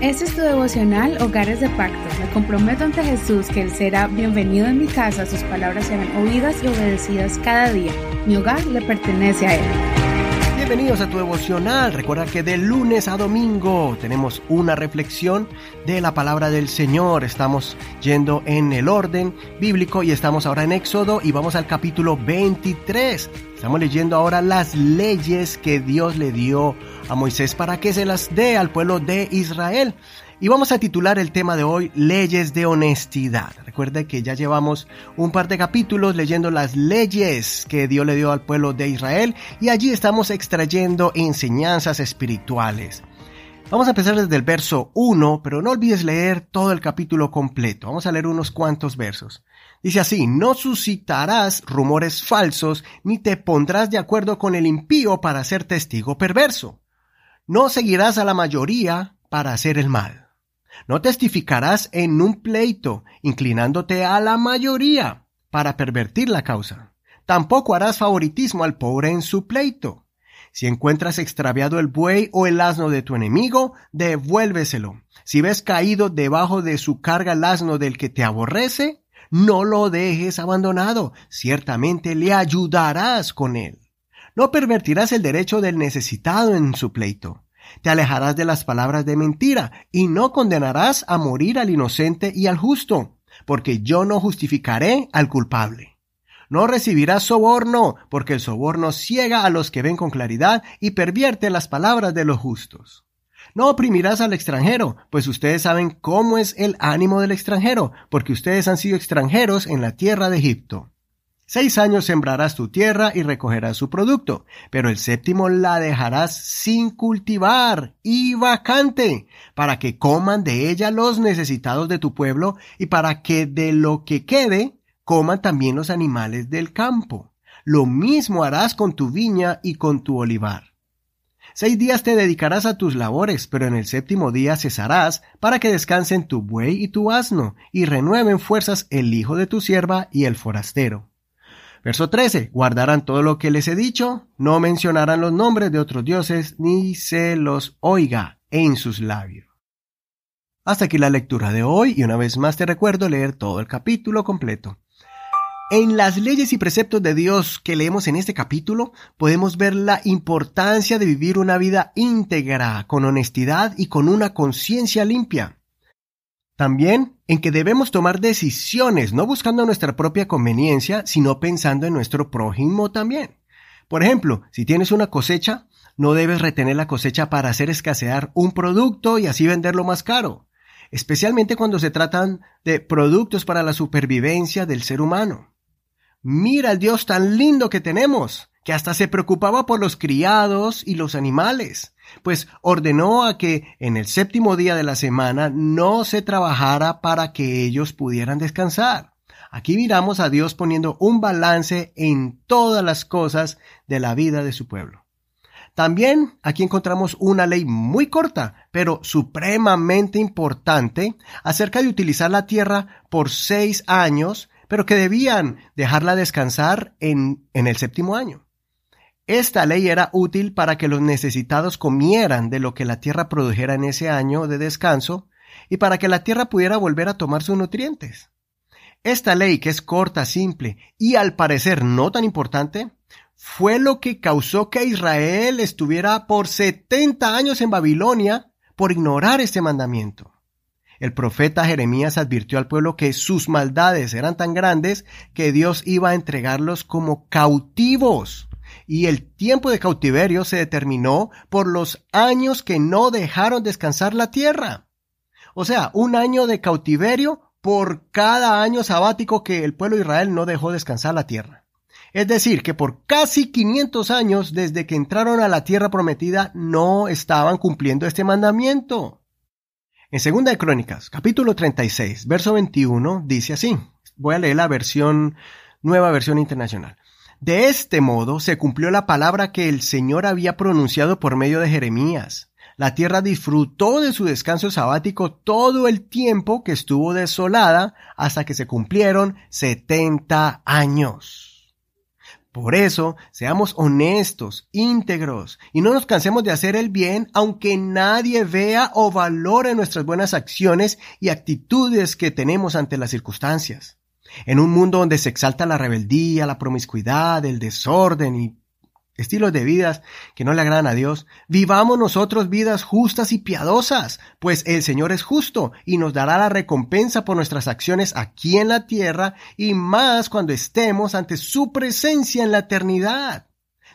Este es tu devocional Hogares de Pacto. Me comprometo ante Jesús que Él será bienvenido en mi casa, sus palabras serán oídas y obedecidas cada día. Mi hogar le pertenece a Él. Bienvenidos a tu devocional. Recuerda que de lunes a domingo tenemos una reflexión de la palabra del Señor. Estamos yendo en el orden bíblico y estamos ahora en Éxodo y vamos al capítulo 23. Estamos leyendo ahora las leyes que Dios le dio a Moisés para que se las dé al pueblo de Israel. Y vamos a titular el tema de hoy Leyes de Honestidad. Recuerde que ya llevamos un par de capítulos leyendo las leyes que Dios le dio al pueblo de Israel y allí estamos extrayendo enseñanzas espirituales. Vamos a empezar desde el verso 1, pero no olvides leer todo el capítulo completo. Vamos a leer unos cuantos versos. Dice así, no suscitarás rumores falsos, ni te pondrás de acuerdo con el impío para ser testigo perverso. No seguirás a la mayoría para hacer el mal. No testificarás en un pleito, inclinándote a la mayoría para pervertir la causa. Tampoco harás favoritismo al pobre en su pleito. Si encuentras extraviado el buey o el asno de tu enemigo, devuélveselo. Si ves caído debajo de su carga el asno del que te aborrece, no lo dejes abandonado, ciertamente le ayudarás con él. No pervertirás el derecho del necesitado en su pleito. Te alejarás de las palabras de mentira y no condenarás a morir al inocente y al justo, porque yo no justificaré al culpable. No recibirás soborno, porque el soborno ciega a los que ven con claridad y pervierte las palabras de los justos. No oprimirás al extranjero, pues ustedes saben cómo es el ánimo del extranjero, porque ustedes han sido extranjeros en la tierra de Egipto. Seis años sembrarás tu tierra y recogerás su producto, pero el séptimo la dejarás sin cultivar y vacante, para que coman de ella los necesitados de tu pueblo y para que de lo que quede coman también los animales del campo. Lo mismo harás con tu viña y con tu olivar. Seis días te dedicarás a tus labores, pero en el séptimo día cesarás para que descansen tu buey y tu asno, y renueven fuerzas el hijo de tu sierva y el forastero. Verso 13. Guardarán todo lo que les he dicho, no mencionarán los nombres de otros dioses, ni se los oiga en sus labios. Hasta aquí la lectura de hoy, y una vez más te recuerdo leer todo el capítulo completo. En las leyes y preceptos de Dios que leemos en este capítulo podemos ver la importancia de vivir una vida íntegra, con honestidad y con una conciencia limpia. También en que debemos tomar decisiones no buscando nuestra propia conveniencia, sino pensando en nuestro prójimo también. Por ejemplo, si tienes una cosecha, no debes retener la cosecha para hacer escasear un producto y así venderlo más caro, especialmente cuando se tratan de productos para la supervivencia del ser humano. Mira el Dios tan lindo que tenemos, que hasta se preocupaba por los criados y los animales, pues ordenó a que en el séptimo día de la semana no se trabajara para que ellos pudieran descansar. Aquí miramos a Dios poniendo un balance en todas las cosas de la vida de su pueblo. También aquí encontramos una ley muy corta, pero supremamente importante, acerca de utilizar la tierra por seis años pero que debían dejarla descansar en, en el séptimo año. Esta ley era útil para que los necesitados comieran de lo que la tierra produjera en ese año de descanso y para que la tierra pudiera volver a tomar sus nutrientes. Esta ley, que es corta, simple y al parecer no tan importante, fue lo que causó que Israel estuviera por 70 años en Babilonia por ignorar este mandamiento. El profeta Jeremías advirtió al pueblo que sus maldades eran tan grandes que Dios iba a entregarlos como cautivos. Y el tiempo de cautiverio se determinó por los años que no dejaron descansar la tierra. O sea, un año de cautiverio por cada año sabático que el pueblo de Israel no dejó descansar la tierra. Es decir, que por casi 500 años desde que entraron a la tierra prometida no estaban cumpliendo este mandamiento. En Segunda de Crónicas, capítulo 36, verso 21, dice así. Voy a leer la versión, nueva versión internacional. De este modo se cumplió la palabra que el Señor había pronunciado por medio de Jeremías. La tierra disfrutó de su descanso sabático todo el tiempo que estuvo desolada hasta que se cumplieron setenta años. Por eso, seamos honestos, íntegros, y no nos cansemos de hacer el bien, aunque nadie vea o valore nuestras buenas acciones y actitudes que tenemos ante las circunstancias. En un mundo donde se exalta la rebeldía, la promiscuidad, el desorden y estilos de vidas que no le agradan a Dios, vivamos nosotros vidas justas y piadosas, pues el Señor es justo y nos dará la recompensa por nuestras acciones aquí en la tierra y más cuando estemos ante su presencia en la eternidad.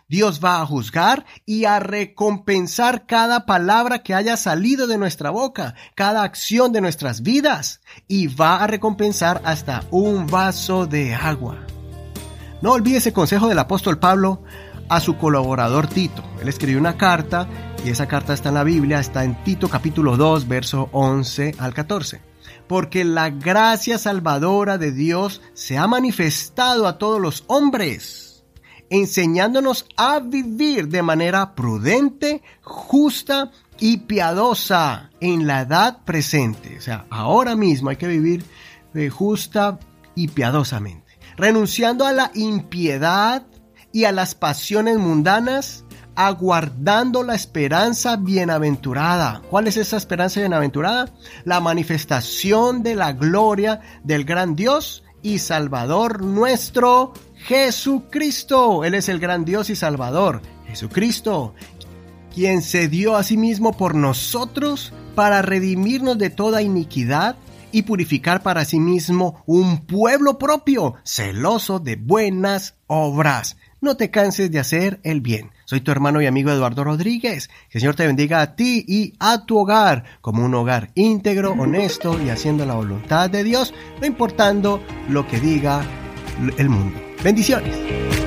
Dios va a juzgar y a recompensar cada palabra que haya salido de nuestra boca, cada acción de nuestras vidas, y va a recompensar hasta un vaso de agua. No olvide ese consejo del apóstol Pablo a su colaborador Tito. Él escribió una carta y esa carta está en la Biblia, está en Tito capítulo 2, verso 11 al 14. Porque la gracia salvadora de Dios se ha manifestado a todos los hombres, enseñándonos a vivir de manera prudente, justa y piadosa en la edad presente. O sea, ahora mismo hay que vivir eh, justa y piadosamente, renunciando a la impiedad y a las pasiones mundanas, aguardando la esperanza bienaventurada. ¿Cuál es esa esperanza bienaventurada? La manifestación de la gloria del gran Dios y Salvador nuestro Jesucristo. Él es el gran Dios y Salvador, Jesucristo, quien se dio a sí mismo por nosotros para redimirnos de toda iniquidad y purificar para sí mismo un pueblo propio, celoso de buenas obras no te canses de hacer el bien. Soy tu hermano y amigo Eduardo Rodríguez. Que el Señor te bendiga a ti y a tu hogar como un hogar íntegro, honesto y haciendo la voluntad de Dios, no importando lo que diga el mundo. Bendiciones.